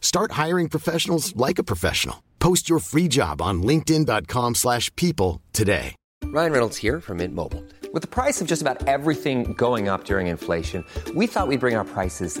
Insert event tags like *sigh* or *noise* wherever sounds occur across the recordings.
Start hiring professionals like a professional. Post your free job on linkedin.com/people slash people today. Ryan Reynolds here from Mint Mobile. With the price of just about everything going up during inflation, we thought we'd bring our prices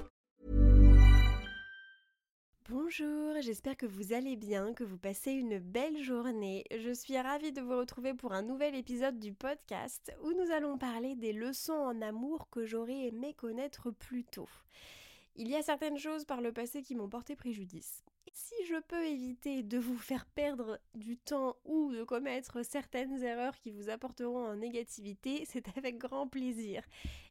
j'espère que vous allez bien, que vous passez une belle journée. Je suis ravie de vous retrouver pour un nouvel épisode du podcast où nous allons parler des leçons en amour que j'aurais aimé connaître plus tôt. Il y a certaines choses par le passé qui m'ont porté préjudice. Si je peux éviter de vous faire perdre du temps ou de commettre certaines erreurs qui vous apporteront en négativité, *laughs* c'est avec grand plaisir.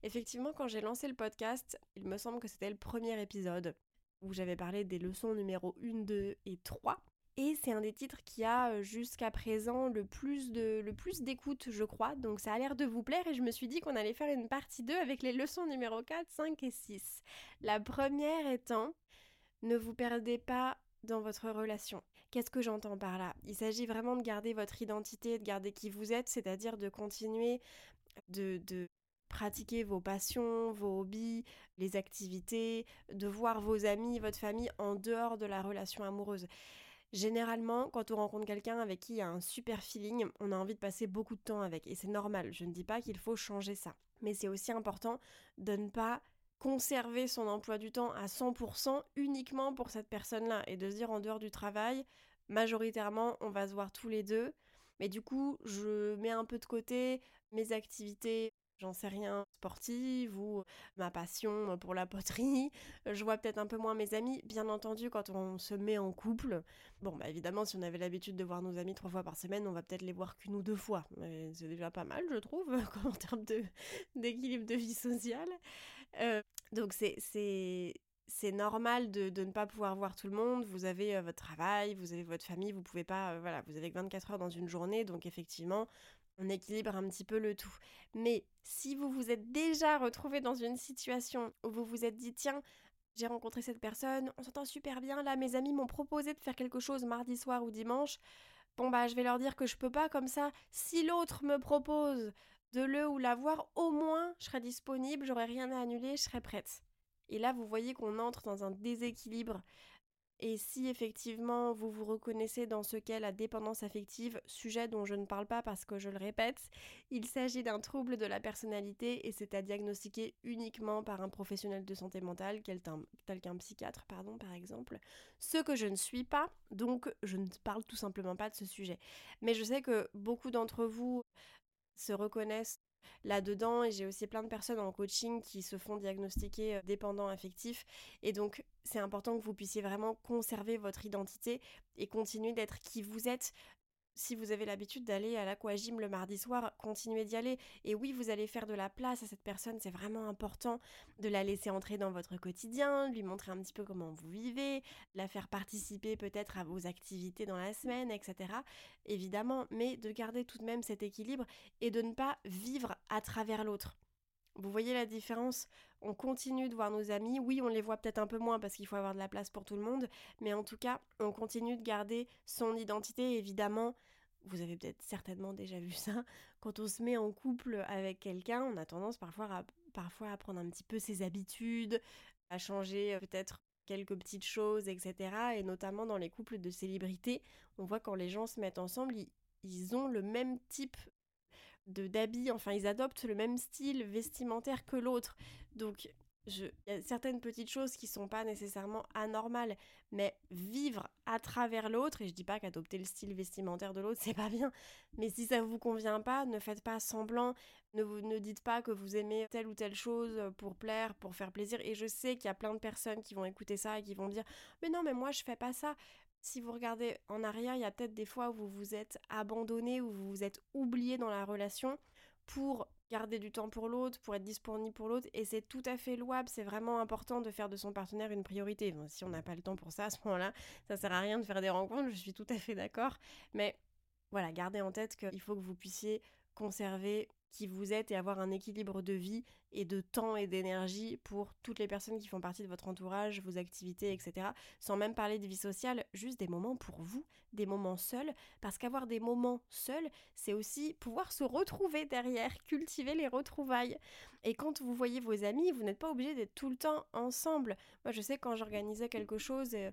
Effectivement, quand j'ai lancé le podcast, il me semble que c'était le premier épisode où j'avais parlé des leçons numéro 1, 2 et 3. Et c'est un des titres qui a euh, jusqu'à présent le plus d'écoute, je crois. Donc ça a l'air de vous plaire et je me suis dit qu'on allait faire une partie 2 avec les leçons numéro 4, 5 et 6. La première étant ne vous perdez pas dans votre relation. Qu'est-ce que j'entends par là? Il s'agit vraiment de garder votre identité, de garder qui vous êtes, c'est-à-dire de continuer de pratiquer vos passions, vos hobbies, les activités, de voir vos amis, votre famille en dehors de la relation amoureuse. Généralement, quand on rencontre quelqu'un avec qui il y a un super feeling, on a envie de passer beaucoup de temps avec. Et c'est normal, je ne dis pas qu'il faut changer ça. Mais c'est aussi important de ne pas conserver son emploi du temps à 100% uniquement pour cette personne-là et de se dire en dehors du travail, majoritairement, on va se voir tous les deux. Mais du coup, je mets un peu de côté mes activités j'en sais rien, sportive ou ma passion pour la *laughs* poterie. Je vois peut-être un peu moins mes amis. Bien entendu, quand on se met en couple, bon, bah évidemment, si on avait l'habitude de voir nos amis trois fois par semaine, on va peut-être les voir qu'une ou deux fois. C'est déjà pas mal, je trouve, *laughs* en termes d'équilibre de, vie sociale. Euh, donc c'est c'est normal de, de, ne pas pouvoir voir tout le monde. Vous avez euh, votre travail, vous avez votre famille, vous pouvez pas, euh, voilà, vous avez que 24 heures dans une journée, donc effectivement, on équilibre un petit peu le tout. Mais si vous vous êtes déjà retrouvé dans une situation où vous vous êtes dit, tiens, j'ai rencontré cette personne, on s'entend super bien, là, mes amis m'ont proposé de faire quelque chose mardi soir ou dimanche, bon bah je vais leur dire que je peux pas comme ça. Si l'autre me propose de le ou la voir, au moins je serai disponible, j'aurai rien à annuler, je serai prête. Et là, vous voyez qu'on entre dans un déséquilibre et si effectivement vous vous reconnaissez dans ce qu'est la dépendance affective, sujet dont je ne parle pas parce que je le répète, il s'agit d'un trouble de la personnalité et c'est à diagnostiquer uniquement par un professionnel de santé mentale, tel qu'un psychiatre par exemple. Ce que je ne suis pas, donc je ne parle tout simplement pas de ce sujet. Mais je sais que beaucoup d'entre vous se reconnaissent là-dedans et j'ai aussi plein de personnes en coaching qui se font diagnostiquer euh, dépendants affectifs et donc c'est important que vous puissiez vraiment conserver votre identité et continuer d'être qui vous êtes si vous avez l'habitude d'aller à l'aquagym le mardi soir, continuez d'y aller. Et oui, vous allez faire de la place à cette personne, c'est vraiment important de la laisser entrer dans votre quotidien, lui montrer un petit peu comment vous vivez, la faire participer peut-être à vos activités dans la semaine, etc. Évidemment, mais de garder tout de même cet équilibre et de ne pas vivre à travers l'autre. Vous voyez la différence? On continue de voir nos amis. Oui, on les voit peut-être un peu moins parce qu'il faut avoir de la place pour tout le monde. Mais en tout cas, on continue de garder son identité. Évidemment, vous avez peut-être certainement déjà vu ça. Quand on se met en couple avec quelqu'un, on a tendance parfois à, parfois à prendre un petit peu ses habitudes, à changer euh, peut-être quelques petites choses, etc. Et notamment dans les couples de célébrités, on voit quand les gens se mettent ensemble, ils, ont le même type de d'habits, enfin ils adoptent le même style vestimentaire que l'autre. Donc il y a certaines petites choses qui sont pas nécessairement anormales, mais vivre à travers l'autre, et je dis pas qu'adopter le style vestimentaire de l'autre, c'est pas bien, mais si ça vous convient pas, ne faites pas semblant, ne, dites pas que vous aimez telle ou telle chose pour plaire, pour faire plaisir, et je sais qu'il y a plein de personnes qui vont écouter ça et qui vont dire, mais non, mais moi je fais pas ça. Si vous regardez en arrière, il y a peut-être des fois où vous vous êtes abandonné, où vous vous êtes oublié dans la relation pour garder du temps pour l'autre, pour être disponible pour l'autre, et c'est tout à fait louable, c'est vraiment important de faire de son partenaire une priorité. si on n'a pas le temps pour ça à ce moment-là, ça sert à rien de faire des rencontres, je suis tout à fait d'accord, mais voilà, gardez en tête qu'il faut que vous puissiez conserver qui vous êtes et avoir un équilibre de vie et de temps et d'énergie pour toutes les personnes qui font partie de votre entourage, vos activités, etc. Sans même parler de vie sociale, juste des moments pour vous, des moments seuls, parce qu'avoir des moments seuls, c'est aussi pouvoir se retrouver derrière, *laughs* cultiver les retrouvailles. Et quand vous voyez vos amis, vous n'êtes pas obligé d'être tout le temps ensemble. Moi, je sais quand j'organisais quelque chose, euh,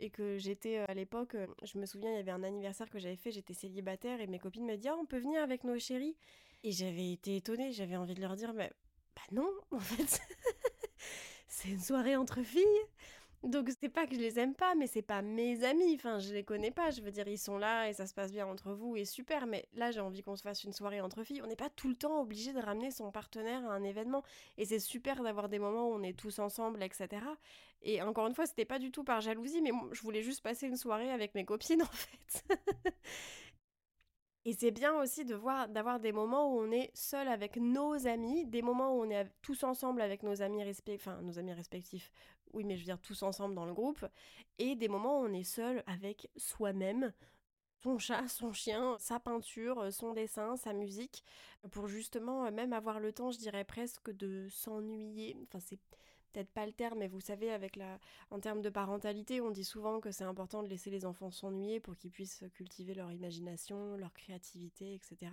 et que j'étais euh, à l'époque, euh, je me souviens, il y avait un anniversaire que j'avais fait, j'étais célibataire et mes copines me disaient ah, on peut venir avec nos chéris. Et j'avais été étonnée, j'avais envie de leur dire, mais bah non, en fait, *laughs* c'est une soirée entre filles. Donc c'est pas que je les aime pas, mais c'est pas mes amis. Enfin, je les connais pas. Je veux dire, ils sont là et ça se passe bien entre vous et super. Mais là, j'ai envie qu'on se fasse une soirée entre filles. On n'est pas tout le temps obligé de ramener son partenaire à un événement. Et c'est super d'avoir des moments où on est tous ensemble, etc. Et encore une fois, c'était pas du tout par jalousie, mais je voulais juste passer une soirée avec mes copines *laughs* en fait. Et c'est bien aussi de voir, d'avoir des moments où on est seul avec nos amis, des moments où on est tous ensemble avec nos amis respectifs, enfin nos amis respectifs, oui, mais je veux dire tous ensemble dans le groupe, et des moments où on est seul avec soi-même, son chat, son chien, sa peinture, son dessin, sa musique, pour justement même avoir le temps, je dirais presque, de s'ennuyer. Enfin, c'est peut-être pas le terme, mais vous savez, avec la, en termes de parentalité, on dit souvent que c'est important de laisser les enfants s'ennuyer pour qu'ils puissent cultiver leur imagination, leur créativité, etc.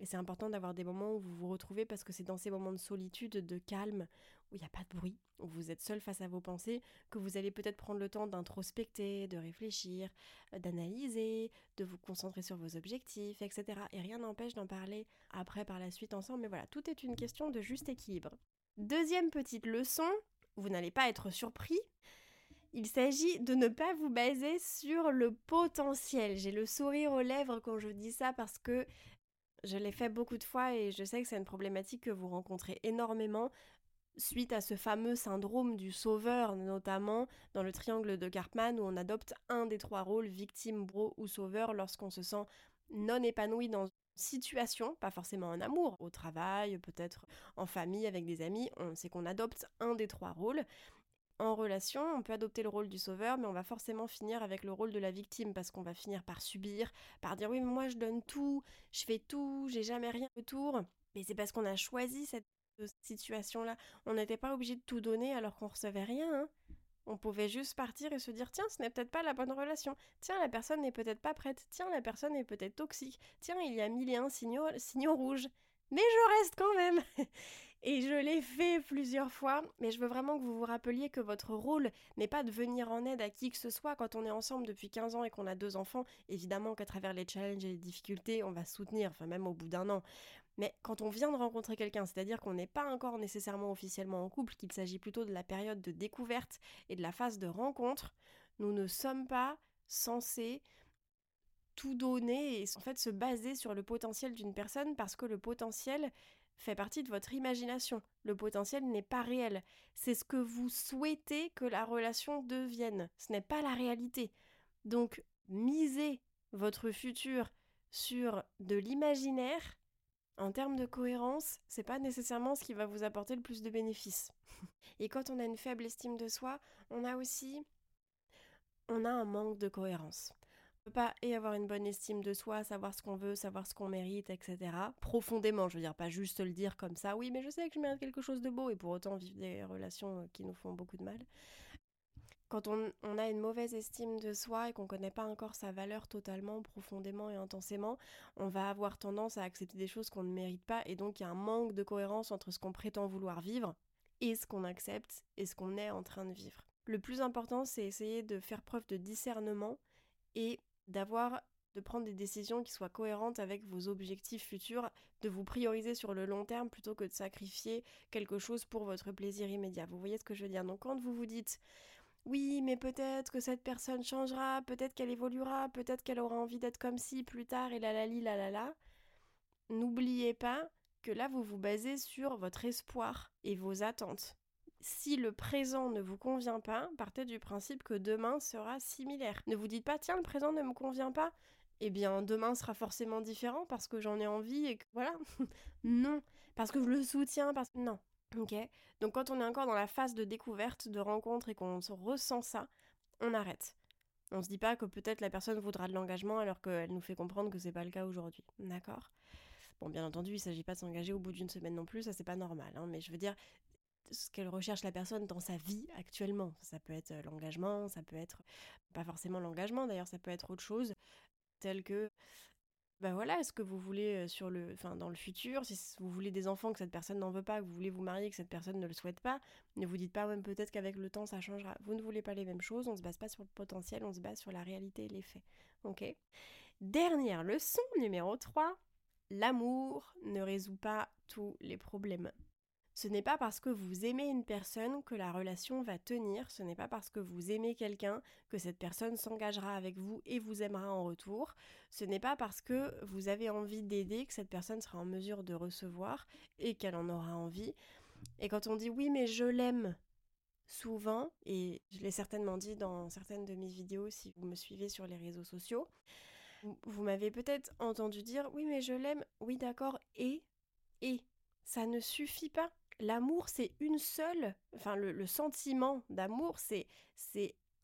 Et c'est important d'avoir des moments où vous vous retrouvez parce que c'est dans ces moments de solitude, de calme, où il n'y a pas de bruit, où vous êtes seul face à vos pensées, que vous allez peut-être prendre le temps d'introspecter, de réfléchir, d'analyser, de vous concentrer sur vos objectifs, etc. Et rien n'empêche d'en parler après par la suite ensemble, mais voilà, tout est une question de juste équilibre. Deuxième petite leçon, vous n'allez pas être surpris. Il s'agit de ne pas vous baser sur le potentiel. J'ai le sourire aux lèvres quand je dis ça parce que je l'ai fait beaucoup de fois et je sais que c'est une problématique que vous rencontrez énormément suite à ce fameux syndrome du sauveur, notamment dans le triangle de Karpman où on adopte un des trois rôles, victime, bro ou sauveur, lorsqu'on se sent non épanoui dans situation, pas forcément en amour, au travail, peut-être en famille, avec des amis, on sait qu'on adopte un des trois rôles. En relation, on peut adopter le rôle du sauveur, mais on va forcément finir avec le rôle de la victime parce qu'on va finir par subir, par dire oui, mais moi je donne tout, je fais tout, j'ai jamais rien autour. Mais c'est parce qu'on a choisi cette situation-là. On n'était pas obligé de tout donner alors qu'on recevait rien. Hein. On pouvait juste partir et se dire tiens, ce n'est peut-être pas la bonne relation. Tiens, la personne n'est peut-être pas prête. Tiens, la personne est peut-être toxique. Tiens, il y a mille et un signaux, signaux rouges. Mais je reste quand même. *laughs* et je l'ai fait plusieurs fois, mais je veux vraiment que vous vous rappeliez que votre rôle n'est pas de venir en aide à qui que ce soit quand on est ensemble depuis 15 ans et qu'on a deux enfants. Évidemment qu'à travers les challenges et les difficultés, on va soutenir, enfin même au bout d'un an. Mais quand on vient de rencontrer quelqu'un, c'est-à-dire qu'on n'est pas encore nécessairement officiellement en couple, qu'il s'agit plutôt de la période de découverte et de la phase de rencontre, nous ne sommes pas censés tout donner et en fait se baser sur le potentiel d'une personne parce que le potentiel fait partie de votre imagination. Le potentiel n'est pas réel. C'est ce que vous souhaitez que la relation devienne. Ce n'est pas la réalité. Donc, misez votre futur sur de l'imaginaire en termes de cohérence, c'est pas nécessairement ce qui va vous apporter le plus de bénéfices. *laughs* Et quand on a une faible estime de soi, on a aussi on a un manque de cohérence. On peut pas et avoir une bonne estime de soi, savoir ce qu'on veut, savoir ce qu'on mérite, etc. Profondément, je veux dire, pas juste le dire comme ça, oui, mais je sais que je mérite quelque chose de beau et pour autant vivre des relations qui nous font beaucoup de mal quand on, a une mauvaise estime de soi et qu'on ne connaît pas encore sa valeur totalement, profondément et intensément, on va avoir tendance à accepter des choses qu'on ne mérite pas et donc il y a un manque de cohérence entre ce qu'on prétend vouloir vivre et ce qu'on accepte et ce qu'on est en train de vivre. Le plus important, c'est essayer de faire preuve de discernement et d'avoir de prendre des décisions qui soient cohérentes avec vos objectifs futurs, de vous prioriser sur le long terme plutôt que de sacrifier quelque chose pour votre plaisir immédiat. Vous voyez ce que je veux dire? Donc quand vous vous dites oui, mais peut-être que cette personne changera, peut-être qu'elle évoluera, peut-être qu'elle aura envie d'être comme si plus tard et la la la la la. N'oubliez pas que là vous vous basez sur votre espoir et vos attentes. Si le présent ne vous convient pas, partez du principe que demain sera similaire. Ne vous dites pas tiens le présent ne me convient pas, eh bien demain sera forcément différent parce que j'en ai envie et que voilà. *laughs* non, parce que je le soutiens parce non. Ok Donc quand on est encore dans la phase de découverte, de rencontre et qu'on ressent ça, on arrête. On se dit pas que peut-être la personne voudra de l'engagement alors qu'elle nous fait comprendre que c'est pas le cas aujourd'hui. D'accord? Bon, bien entendu, il s'agit pas de s'engager au bout d'une semaine non plus, ça c'est pas normal. Hein, mais je veux dire, ce qu'elle recherche la personne dans sa vie actuellement. Ça peut être l'engagement, ça peut être pas forcément l'engagement d'ailleurs, ça peut être autre chose, tel que bah voilà, est-ce que vous voulez sur le, dans le futur, si vous voulez des enfants que cette personne n'en veut pas, que vous voulez vous marier que cette personne ne le souhaite pas, ne vous dites pas même peut-être qu'avec le temps ça changera. Vous ne voulez pas les mêmes choses, on se base pas sur le potentiel, on se base sur la réalité et les faits. Ok? Dernière leçon numéro 3, l'amour ne résout pas tous les problèmes. Ce n'est pas parce que vous aimez une personne que la relation va tenir, ce n'est pas parce que vous aimez quelqu'un que cette personne s'engagera avec vous et vous aimera en retour, ce n'est pas parce que vous avez envie d'aider que cette personne sera en mesure de recevoir et qu'elle en aura envie. Et quand on dit oui mais je l'aime, souvent, et je l'ai certainement dit dans certaines de mes vidéos si vous me suivez sur les réseaux sociaux, vous m'avez peut-être entendu dire oui mais je l'aime, oui d'accord, et, et, ça ne suffit pas l'amour, c'est une seule, enfin le, sentiment d'amour, c'est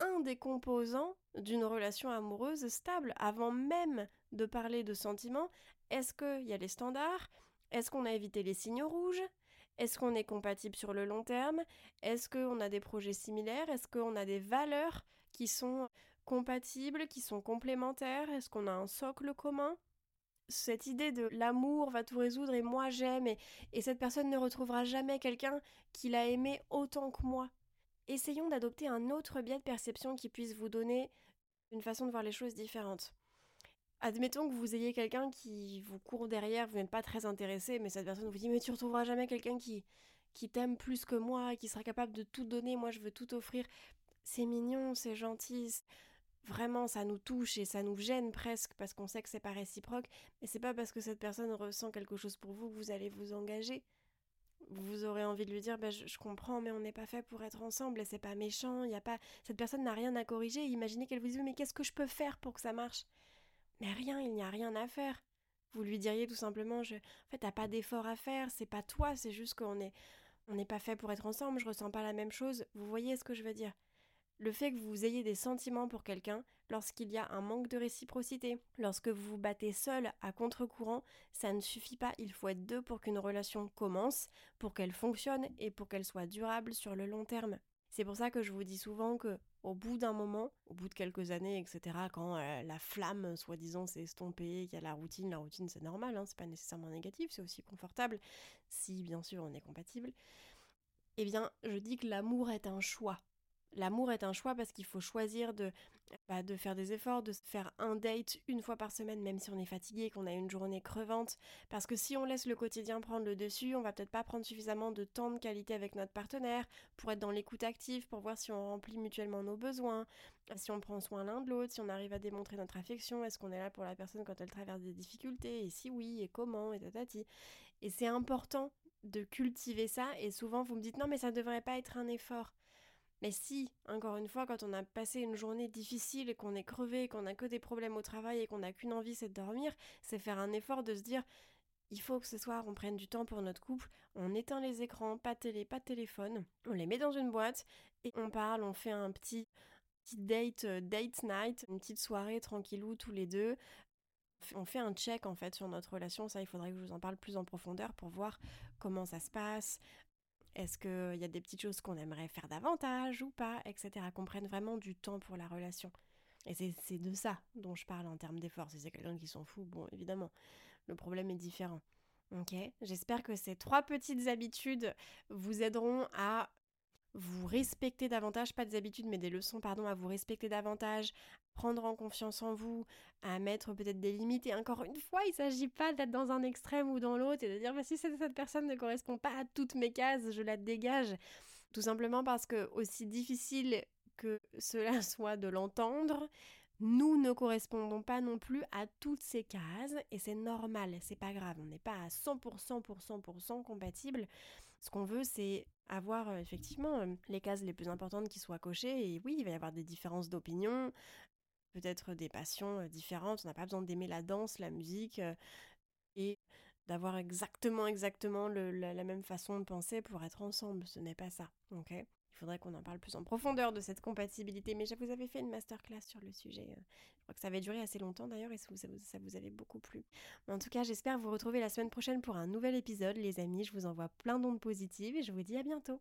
un des composants d'une relation amoureuse stable. Avant même de parler de sentiments, est-ce qu'il y a les standards? Est-ce qu'on a évité les signes rouges? Est-ce qu'on est compatible sur le long terme? Est-ce qu'on a des projets similaires? Est-ce qu'on a des valeurs qui sont compatibles, qui sont complémentaires? Est-ce qu'on a un socle commun? Cette idée de l'amour va tout résoudre et moi j'aime et, cette personne ne retrouvera jamais quelqu'un qui l'a aimé autant que moi. Essayons d'adopter un autre biais de perception qui puisse vous donner une façon de voir les choses différentes. Admettons que vous ayez quelqu'un qui vous court derrière, vous n'êtes pas très intéressé, mais cette personne vous dit mais tu retrouveras jamais quelqu'un qui, qui t'aime plus que moi, qui sera capable de tout donner, moi je veux tout offrir. C'est mignon, c'est gentil, vraiment ça nous touche et ça nous gêne presque parce qu'on sait que c'est pas réciproque, mais c'est pas parce que cette personne ressent quelque chose pour vous que vous allez vous engager. Vous aurez envie de lui dire bah, je, comprends mais on n'est pas fait pour être ensemble et c'est pas méchant, y a pas cette personne n'a rien à corriger, imaginez qu'elle vous dise mais qu'est-ce que je peux faire pour que ça marche? Mais rien, il n'y a rien à faire. Vous lui diriez tout simplement je en fait t'as pas d'effort à faire, c'est pas toi, c'est juste qu'on est on n'est pas fait pour être ensemble, je ressens pas la même chose. Vous voyez ce que je veux dire? Le fait que vous ayez des sentiments pour quelqu'un lorsqu'il y a un manque de réciprocité, lorsque vous vous battez seul à contre-courant, ça ne suffit pas, il faut être deux pour qu'une relation commence, pour qu'elle fonctionne et pour qu'elle soit durable sur le long terme. C'est pour ça que je vous dis souvent que au bout d'un moment, au bout de quelques années, etc., quand euh, la flamme, soi-disant, s'est estompée, qu'il y a la routine, la routine c'est normal, hein, c'est pas nécessairement négatif, c'est aussi confortable, si bien sûr on est compatible, eh bien je dis que l'amour est un choix L'amour est un choix parce qu'il faut choisir de, bah, faire des efforts, de faire un date une fois par semaine, même si on est fatigué, qu'on a une journée crevante. Parce que si on laisse le quotidien prendre le dessus, on va peut-être pas prendre suffisamment de temps de qualité avec notre partenaire pour être dans l'écoute active, pour voir si on remplit mutuellement nos besoins, si on prend soin l'un de l'autre, si on arrive à démontrer notre affection, est-ce qu'on est là pour la personne quand elle traverse des difficultés, et si oui, et comment, et tatati. Et c'est important de cultiver ça, et souvent vous me dites non mais ça devrait pas être un effort. Mais si, encore une fois, quand on a passé une journée difficile et qu'on est crevé, qu'on a que des problèmes au travail et qu'on n'a qu'une envie, c'est de dormir, c'est faire un effort de se dire il faut que ce soir on prenne du temps pour notre couple, on éteint les écrans, pas télé, pas téléphone, on les met dans une boîte et on parle, on fait un petit, petit date, euh, date night, une petite soirée tranquillou tous les deux. On fait un check en fait sur notre relation, ça il faudrait que je vous en parle plus en profondeur pour voir comment ça se passe, est-ce qu'il y a des petites choses qu'on aimerait faire davantage ou pas, etc. Qu'on prenne vraiment du temps pour la relation? Et c'est de ça dont je parle en termes d'effort. Si c'est quelqu'un qui s'en fout, bon, évidemment, le problème est différent. Ok? J'espère que ces trois petites habitudes vous aideront à vous respecter davantage, pas des habitudes mais des leçons, pardon, à vous respecter davantage, prendre en confiance en vous, à mettre peut-être des limites. Et encore une fois, il ne s'agit pas d'être dans un extrême ou dans l'autre et de dire bah, si cette personne ne correspond pas à toutes mes cases, je la dégage. Tout simplement parce que aussi difficile que cela *laughs* soit de l'entendre, nous ne correspondons pas non plus à toutes ces cases et c'est normal, c'est pas grave, on n'est pas à 100% pour 100% compatible. Ce qu'on veut, c'est avoir euh, effectivement euh, les cases les plus importantes qui soient cochées. Et oui, il va y avoir des différences d'opinion, peut-être des passions euh, différentes. On n'a pas besoin d'aimer la danse, la musique et d'avoir exactement, exactement la, même façon de penser pour être ensemble. Ce n'est pas ça, ok? Il faudrait qu'on en parle plus en profondeur de cette compatibilité, mais je vous avais fait une masterclass sur le sujet. Euh, je crois que ça avait duré assez longtemps d'ailleurs et ça vous, ça vous avait beaucoup plu. en tout cas, j'espère vous retrouver la semaine prochaine pour un nouvel épisode, les amis. Je vous envoie plein d'ondes positives et je vous dis à bientôt.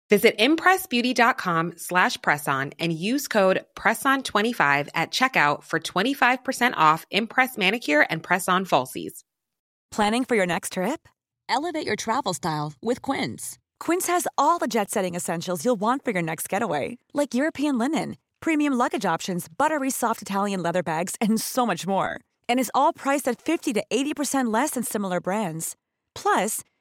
Visit impressbeauty.com slash presson and use code PRESSON25 at checkout for 25% off Impress Manicure and Press-On Falsies. Planning for your next trip? Elevate your travel style with Quince. Quince has all the jet-setting essentials you'll want for your next getaway, like European linen, premium luggage options, buttery soft Italian leather bags, and so much more. And is all priced at 50 to 80% less than similar brands. Plus,